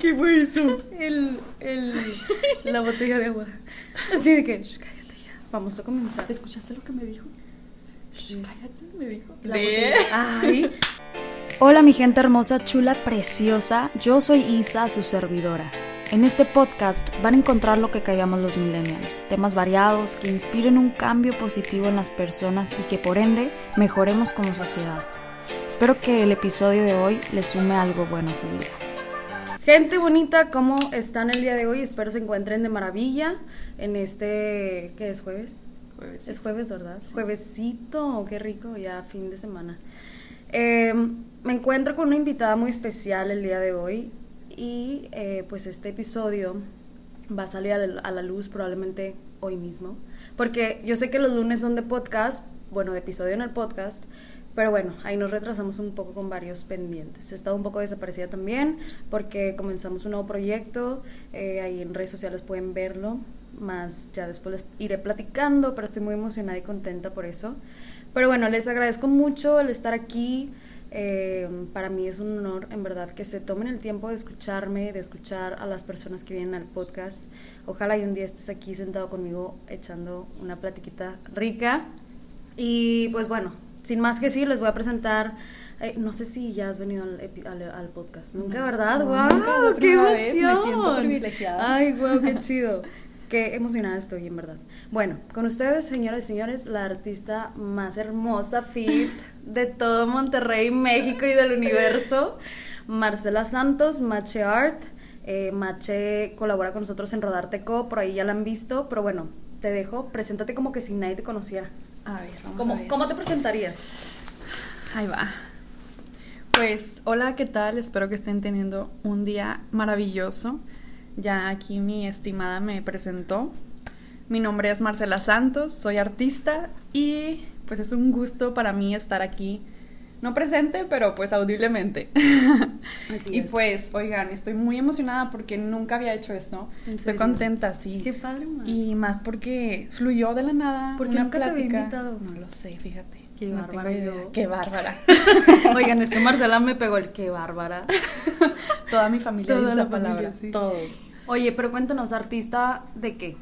¿Qué fue eso? El, el, la botella de agua. Así de que, "Shh, cállate ya. Vamos a comenzar. ¿Escuchaste lo que me dijo? Shh, cállate, me dijo. La De- botella. Ay. Hola mi gente hermosa, chula, preciosa, yo soy Isa, su servidora. En este podcast van a encontrar lo que callamos los millennials, temas variados que inspiren un cambio positivo en las personas y que por ende mejoremos como sociedad. Espero que el episodio de hoy les sume algo bueno a su vida. Gente bonita, ¿cómo están el día de hoy? Espero se encuentren de maravilla en este, ¿qué es jueves? Jueves. Es jueves, ¿verdad? Juevesito, qué rico, ya fin de semana. Eh, me encuentro con una invitada muy especial el día de hoy y eh, pues este episodio va a salir a la, a la luz probablemente hoy mismo, porque yo sé que los lunes son de podcast, bueno, de episodio en el podcast, pero bueno, ahí nos retrasamos un poco con varios pendientes. He estado un poco desaparecida también porque comenzamos un nuevo proyecto, eh, ahí en redes sociales pueden verlo, más ya después les iré platicando, pero estoy muy emocionada y contenta por eso. Pero bueno, les agradezco mucho el estar aquí. eh, para mí es un honor, en verdad, que se tomen el tiempo de escucharme, de escuchar a las personas que vienen al podcast. Ojalá y un día estés aquí sentado conmigo echando una platiquita rica. Y pues bueno, sin más que decir, les voy a presentar. eh, no sé si ya has venido al, al, al podcast. Nunca, ¿verdad? ¡Guau! la ¡Qué vez, me emoción! siento privilegiada. Ay, wow, qué chido. Qué emocionada estoy, en verdad. Bueno, con ustedes, señoras y señores, la artista más hermosa, fit de todo Monterrey, México y del universo, Marcela Santos, Mache Art. Eh, Mache colabora con nosotros en Rodarteco, por ahí ya la han visto, pero bueno, te dejo, preséntate como que si nadie te conociera. A ver, vamos ¿Cómo, a ver. ¿Cómo te presentarías? Ahí va. Pues, hola, ¿qué tal? Espero que estén teniendo un día maravilloso. Ya aquí mi estimada me presentó. Mi nombre es Marcela Santos, soy artista y pues es un gusto para mí estar aquí. No presente, pero pues audiblemente. Así y es. pues, oigan, estoy muy emocionada porque nunca había hecho esto. ¿En Estoy contenta, sí. Qué padre, man. Y más porque fluyó de la nada. ¿Por qué una nunca te había plática. invitado? No lo sé, fíjate. Qué no bárbara yo. Qué bárbara. Oigan, es que Marcela me pegó el qué bárbara. Toda mi familia Toda dice la esa palabra. familia, sí. Todos. Oye, pero cuéntanos, artista de qué?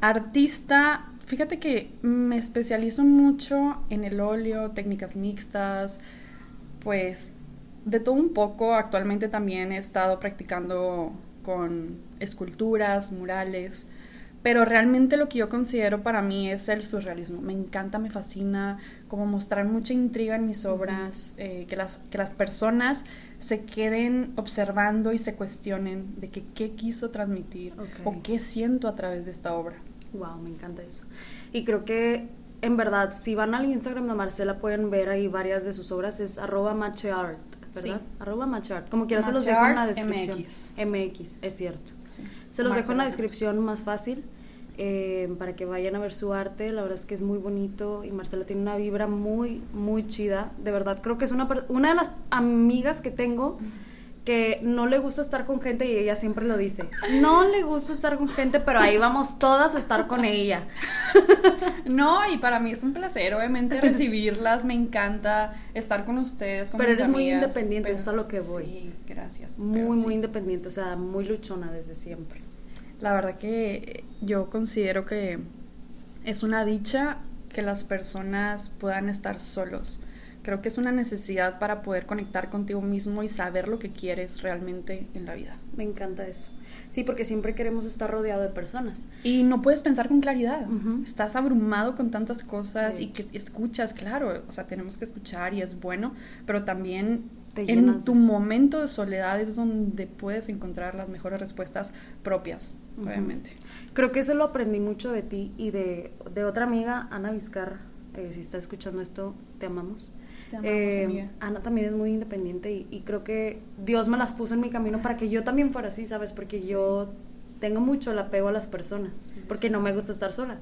Artista, fíjate que me especializo mucho en el óleo, técnicas mixtas, pues de todo un poco. Actualmente también he estado practicando con esculturas, murales, pero realmente lo que yo considero para mí es el surrealismo. Me encanta, me fascina, como mostrar mucha intriga en mis obras, eh, que, las, que las personas se queden observando y se cuestionen de que qué quiso transmitir o qué siento a través de esta obra. Wow, me encanta eso. Y creo que, en verdad, si van al Instagram de Marcela pueden ver ahí varias de sus obras. Es arroba macheart, ¿verdad? Sí. Arroba macheart. Como quiera se los dejo en la descripción. MX. MX, es cierto. Sí. Se los dejo en la descripción más fácil eh, para que vayan a ver su arte. La verdad es que es muy bonito y Marcela tiene una vibra muy, muy chida. De verdad, creo que es una, una de las amigas que tengo que no le gusta estar con gente y ella siempre lo dice. No le gusta estar con gente, pero ahí vamos todas a estar con ella. No, y para mí es un placer, obviamente, recibirlas, me encanta estar con ustedes. Con Pero mis eres muy independiente, pero eso es a lo que voy. Sí, gracias. Muy, muy sí. independiente, o sea, muy luchona desde siempre. La verdad que yo considero que es una dicha que las personas puedan estar solos. Creo que es una necesidad para poder conectar contigo mismo y saber lo que quieres realmente en la vida. Me encanta eso. Sí, porque siempre queremos estar rodeado de personas. Y no puedes pensar con claridad. Ujú. Estás abrumado con tantas cosas De y que escuchas, claro, o sea, tenemos que escuchar y es bueno, pero también en tu momento de soledad es donde puedes encontrar las mejores respuestas propias, Ujú. obviamente. Creo que eso lo aprendí mucho de ti y de, de otra amiga, Ana Vizcarra. Eh, si estás escuchando esto, te amamos. Te amamos, Eh, amiga. Ana también es muy independiente y, y creo que Dios me las puso en mi camino para que yo también fuera así, ¿sabes? Porque yo tengo mucho el apego a las personas, porque no me gusta estar sola.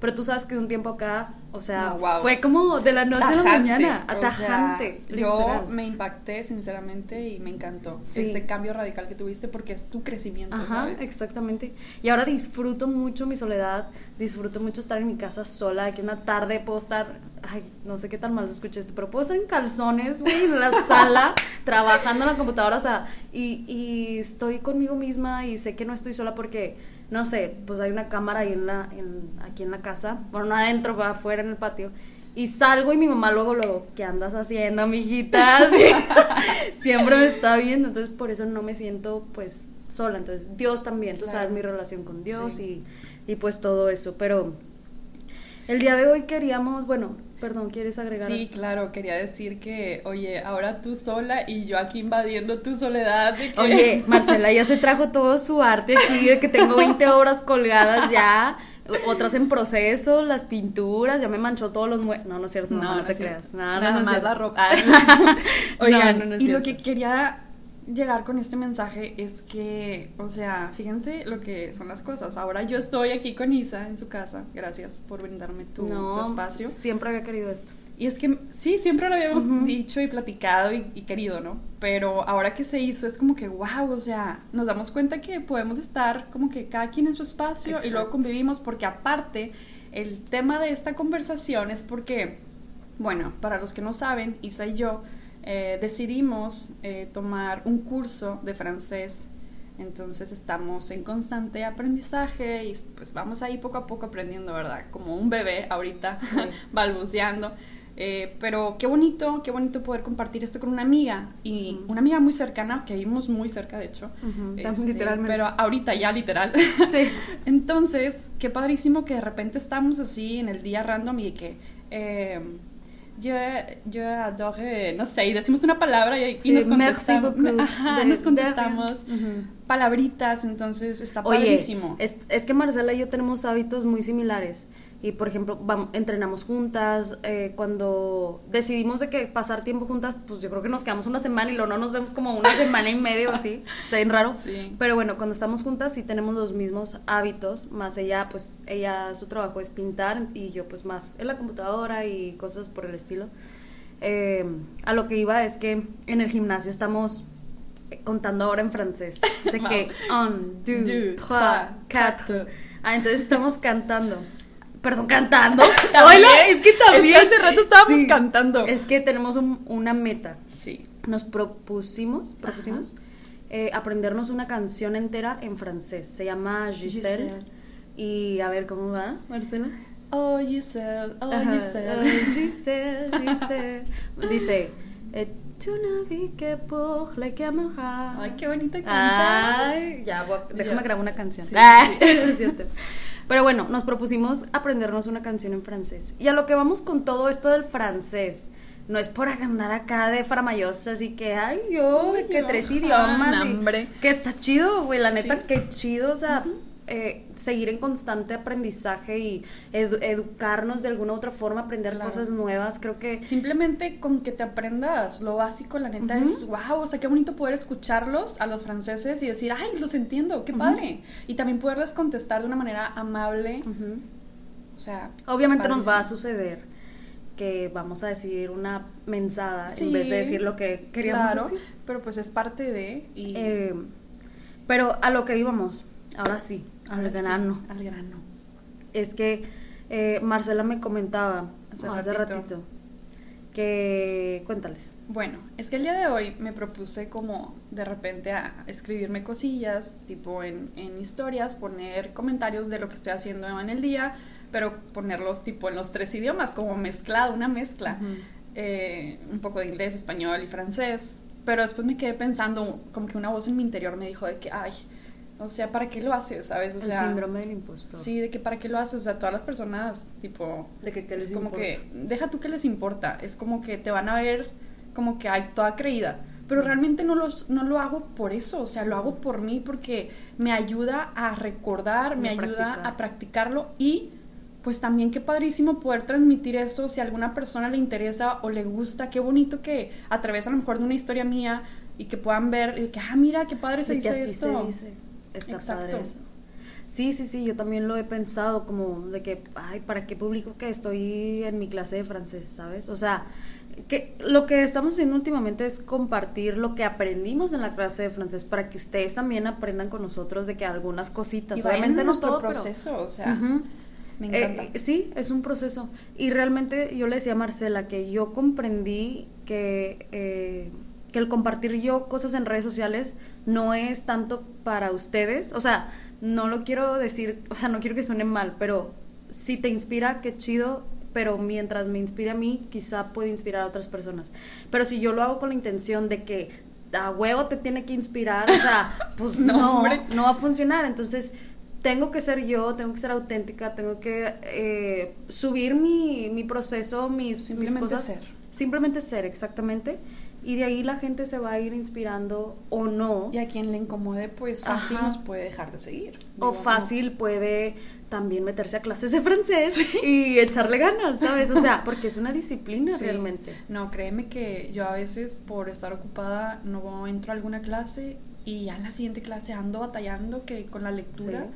Pero tú sabes que de un tiempo acá, o sea, No, wow. fue como de la noche a la mañana, o atajante. sea, yo me impacté sinceramente y me encantó Sí. ese cambio radical que tuviste porque es tu crecimiento, Ajá, ¿sabes? exactamente. Y ahora disfruto mucho mi soledad, disfruto mucho estar en mi casa sola, que una tarde puedo estar, ay, no sé qué tan mal se escucha esto, pero puedo estar en calzones, güey, en la sala, trabajando en la computadora, o sea, y, y estoy conmigo misma y sé que no estoy sola porque, no sé, pues hay una cámara ahí en la, en, aquí en la casa, bueno, no adentro, pero afuera en el patio. Y salgo y mi mamá luego, luego, ¿qué andas haciendo, mijita? Siempre me está viendo, entonces por eso no me siento, pues, sola. Entonces, Dios también, tú sabes mi relación con Dios Sí. y, y pues todo eso. Pero el día de hoy queríamos, bueno, perdón, ¿quieres agregar? Sí, claro, quería decir que, oye, ahora tú sola y yo aquí invadiendo tu soledad. de que- Oye, Marcela ya se trajo todo su arte aquí, de que tengo 20 obras colgadas ya, otras en proceso, las pinturas, ya me manchó todos los muebles. No, no es cierto, no, no, te cierto. creas. Nada es más la ropa. Oigan, y lo que quería llegar con este mensaje es que, o sea, fíjense lo que son las cosas. Ahora yo estoy aquí con Isa en su casa. Gracias por brindarme tu, no, tu espacio. siempre había querido esto. Y es que sí, siempre lo habíamos dicho y platicado y, y querido, ¿no? Pero ahora que se hizo es como que, wow, o sea, nos damos cuenta que podemos estar como que cada quien en su espacio y luego convivimos porque aparte el tema de esta conversación es porque, bueno, para los que no saben, Isa y yo eh, decidimos eh, tomar un curso de francés. Entonces estamos en constante aprendizaje y pues vamos ahí poco a poco aprendiendo, ¿verdad? Como un bebé ahorita, balbuceando. Eh, pero qué bonito, qué bonito poder compartir esto con una amiga y Ujú. una amiga muy cercana, que vivimos muy cerca de hecho. Este, también literalmente. Pero ahorita ya literal. Sí. Entonces, qué padrísimo que de repente estamos así en el día random y que eh, yo, yo adore, no sé, y decimos una palabra y, y Sí, nos merci contestamos. Ajá, De- nos contestamos palabritas, entonces está Oye, padrísimo. es, es que Marcela y yo tenemos hábitos muy similares. Y por ejemplo, entrenamos juntas. eh, cuando decidimos de que pasar tiempo juntas, pues yo creo que nos quedamos una semana y luego no nos vemos como una semana y media o así. Está bien raro. Sí. Pero bueno, cuando estamos juntas sí tenemos los mismos hábitos. Más ella, pues ella, su trabajo es pintar y yo, pues más en la computadora y cosas por el estilo. Eh, a lo que iba es que en el gimnasio estamos eh, contando ahora en francés. De que un, deux, trois, quatre. Ah, entonces estamos cantando. Perdón, cantando. Hola, es que también. Es que hace rato estábamos Sí. cantando. Es que tenemos un- una meta. Sí. Nos propusimos, propusimos eh, aprendernos una canción entera en francés. Se llama Giselle. Giselle. Y a ver cómo va, Marcela. Oh, Giselle, oh, Ajá. Giselle. Oh, Giselle, Giselle. Dice, eh, tu que pour les camarades. Ay, qué bonita canta. Ay, ya, voy déjame Ya. grabar una canción. Sí, Ah, sí, sí. es cierto. Pero bueno, nos propusimos aprendernos una canción en francés. Y a lo que vamos con todo esto del francés, no es por andar acá de faramayosa, así que, ay, yo, Ay, que tres ajá, idiomas. y- que está chido, güey, la neta, Sí. que chido, o sea, eh, seguir en constante aprendizaje y edu- educarnos de alguna u otra forma, aprender Claro. cosas nuevas, creo que... Simplemente con que te aprendas lo básico, la neta es wow, o sea, qué bonito poder escucharlos a los franceses y decir, ay, los entiendo, qué padre. Y también poderles contestar de una manera amable, o sea. Obviamente nos va a suceder que vamos a decir una mensada Sí, en vez de decir lo que queríamos Claro, decir. pero pues es parte de. Y Eh, pero a lo que íbamos, ahora sí, al sí, grano, al grano. es que eh, Marcela me comentaba Hace hace, ratito. ratito. que cuéntales. Bueno, es que el día de hoy me propuse como de repente a escribirme cosillas, tipo en, en historias, poner comentarios de lo que estoy haciendo en el día, pero ponerlos tipo en los tres idiomas, como mezclado, una mezcla. Eh, un poco de inglés, español y francés. Pero después me quedé pensando, como que una voz en mi interior me dijo de que, ay, o sea, ¿para qué lo haces? ¿Sabes? O el sea, síndrome del impostor. Sí, de que para qué lo haces, o sea, todas las personas, tipo, De que, ¿qué es les como importa? que, deja tú que les importa, es como que te van a ver como que hay toda creída, pero realmente no, los, no lo hago por eso, o sea, lo hago por mí porque me ayuda a recordar, me a ayuda practicar. a practicarlo y pues también qué padrísimo poder transmitir eso si a alguna persona le interesa o le gusta, qué bonito que a través a lo mejor de una historia mía y que puedan ver y que, ah, mira, qué padre se dice esto. se dice. Está Exacto. padre eso. Sí, sí, sí, yo también lo he pensado como de que, ay, ¿para qué publico que estoy en mi clase de francés, ¿sabes? O sea, que lo que estamos haciendo últimamente es compartir lo que aprendimos en la clase de francés para que ustedes también aprendan con nosotros de que algunas cositas, Y obviamente en no nuestro todo, pero- proceso, o sea, me Eh, encanta. sí, es un proceso. Y realmente yo le decía a Marcela que yo comprendí que, eh, que el compartir yo cosas en redes sociales no es tanto para ustedes. O sea, no lo quiero decir, o sea, no quiero que suene mal, pero si te inspira, qué chido. Pero mientras me inspire a mí, quizá puede inspirar a otras personas. Pero si yo lo hago con la intención de que a huevo te tiene que inspirar, o sea, pues No, no, va a funcionar. Entonces, tengo que ser yo, tengo que ser auténtica, tengo que eh, subir mi, mi proceso, mis, mis Simplemente cosas. ser. Simplemente ser, exactamente. Y de ahí la gente se va a ir inspirando o no. Y a quien le incomode, pues fácil Ajá. nos puede dejar de seguir. O fácil puede también meterse a clases de francés y echarle ganas, ¿sabes? O sea, porque es una disciplina Sí. realmente. No, créeme que yo a veces por estar ocupada no entro a alguna clase y ya en la siguiente clase ando batallando que con la lectura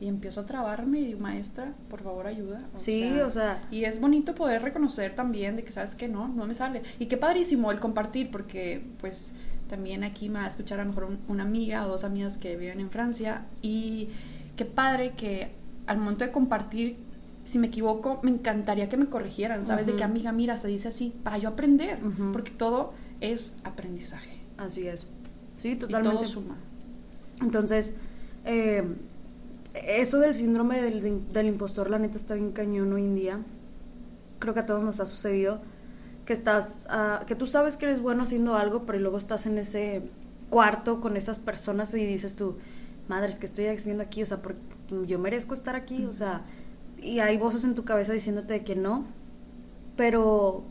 y empiezo a trabarme y digo, maestra, por favor ayuda. Sí, o sea- Y es bonito poder reconocer también de que sabes que no, no me sale. Y qué padrísimo el compartir porque pues también aquí me va a escuchar a lo mejor un- una amiga o dos amigas que viven en Francia y qué padre que al momento de compartir si me equivoco, me encantaría que me corrigieran, ¿sabes? De que amiga, mira, se dice así, para yo aprender, porque todo es aprendizaje. Así es. Sí, Y totalmente. todo suma. Entonces, eh, eso del síndrome del, del impostor, la neta está bien cañón hoy en día. Creo que a todos nos ha sucedido que estás, ah, que tú sabes que eres bueno haciendo algo, pero luego estás en ese cuarto con esas personas y dices tú, madre, es que estoy haciendo aquí, o sea, porque yo merezco estar aquí, o sea, y hay voces en tu cabeza diciéndote que no, pero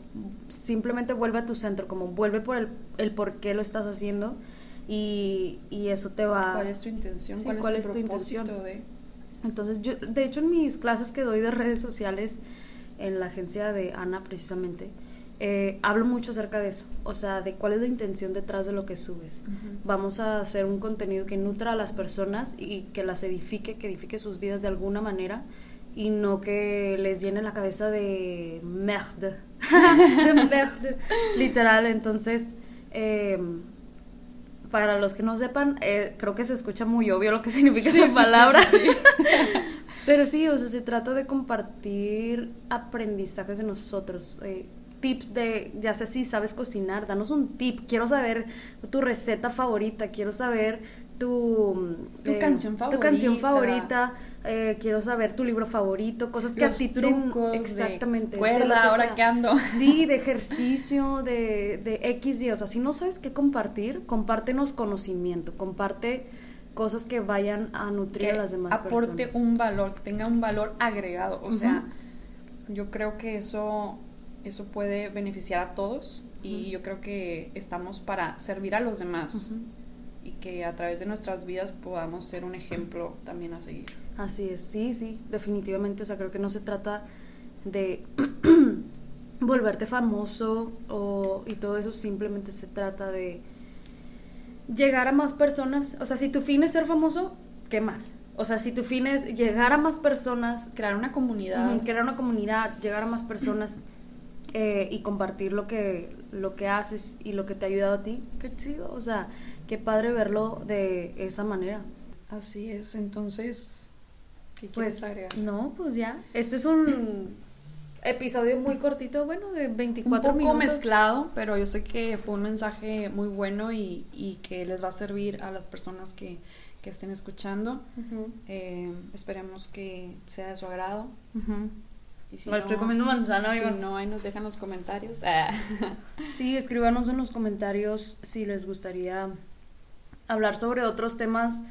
simplemente vuelve a tu centro, como vuelve por el, el por qué lo estás haciendo y, y eso te va... ¿Cuál es tu intención? Sí, ¿Cuál, ¿cuál es, es tu tu propósito intención? de Entonces, yo, de hecho, en mis clases que doy de redes sociales, en la agencia de Ana precisamente, eh, hablo mucho acerca de eso, o sea, de cuál es la intención detrás de lo que subes. Vamos a hacer un contenido que nutra a las personas y que las edifique, que edifique sus vidas de alguna manera y no que les llene la cabeza de merde, de merde, literal. Entonces, eh, para los que no sepan, eh, creo que se escucha muy obvio lo que significa Sí, esa sí, palabra. sí. Pero sí, o sea, se trata de compartir aprendizajes de nosotros. eh, tips de, ya sé si sabes cocinar, danos un tip. Quiero saber tu receta favorita, quiero saber tu, Tu canción Tu canción favorita. Eh, quiero saber tu libro favorito, cosas que Los a ti trucos exactamente. de cuerda, que ahora sea. que ando. Sí, de ejercicio, de, de X y, o sea, si no sabes qué compartir, compártenos conocimiento, comparte cosas que vayan a nutrir que a las demás aporte personas. un valor, tenga un valor agregado. O sea, yo creo que eso, eso puede beneficiar a todos y yo creo que estamos para servir a los demás. Y que a través de nuestras vidas podamos ser un ejemplo también a seguir. Así es, sí, sí, definitivamente. O sea, creo que no se trata de volverte famoso o, y todo eso, simplemente se trata de llegar a más personas. O sea, si tu fin es ser famoso, qué mal. O sea, si tu fin es llegar a más personas, Crear una comunidad. Crear una comunidad, llegar a más personas eh, y compartir lo que, lo que haces y lo que te ha ayudado a ti, qué chido. O sea, qué padre verlo de esa manera. Así es, entonces, ¿qué Pues agregar? no, pues ya. Este es un episodio muy cortito, bueno, de un 24 poco minutos. mezclado, pero yo sé que fue un mensaje muy bueno y, y que les va a servir a las personas que, que estén escuchando. Eh, esperemos que sea de su agrado. Y si Me estoy comiendo manzana, Si no, ahí nos dejan los comentarios. Ah. Sí, escríbanos en los comentarios si les gustaría hablar sobre otros temas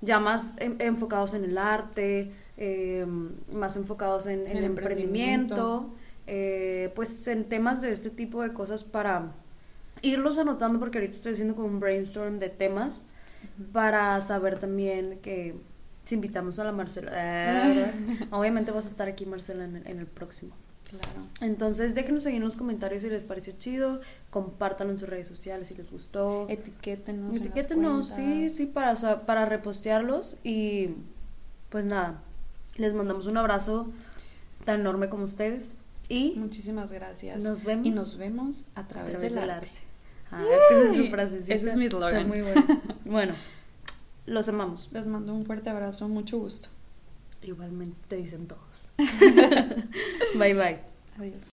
ya más en- enfocados en el arte, eh, más enfocados en, en El el emprendimiento, eh, pues en temas de este tipo de cosas para irlos anotando porque ahorita estoy haciendo como un brainstorm de temas para saber también que si invitamos a la Marcela, ah, obviamente vas a estar aquí Marcela en el- en el próximo. Claro. Entonces déjenos ahí en los comentarios si les pareció chido, compártanlo en sus redes sociales si les gustó. Etiquétenos. Etiquétenos, sí, sí, para, para repostearlos y Pues nada, les mandamos un abrazo tan enorme como ustedes y Muchísimas gracias. Nos vemos. Y nos vemos a a través, del arte. arte. Ah, es que esa es su frasecita. ese es mi Está muy bueno. Bueno, los amamos. Les mando un fuerte abrazo, mucho gusto. Igualmente te dicen todos. bye bye. Adiós.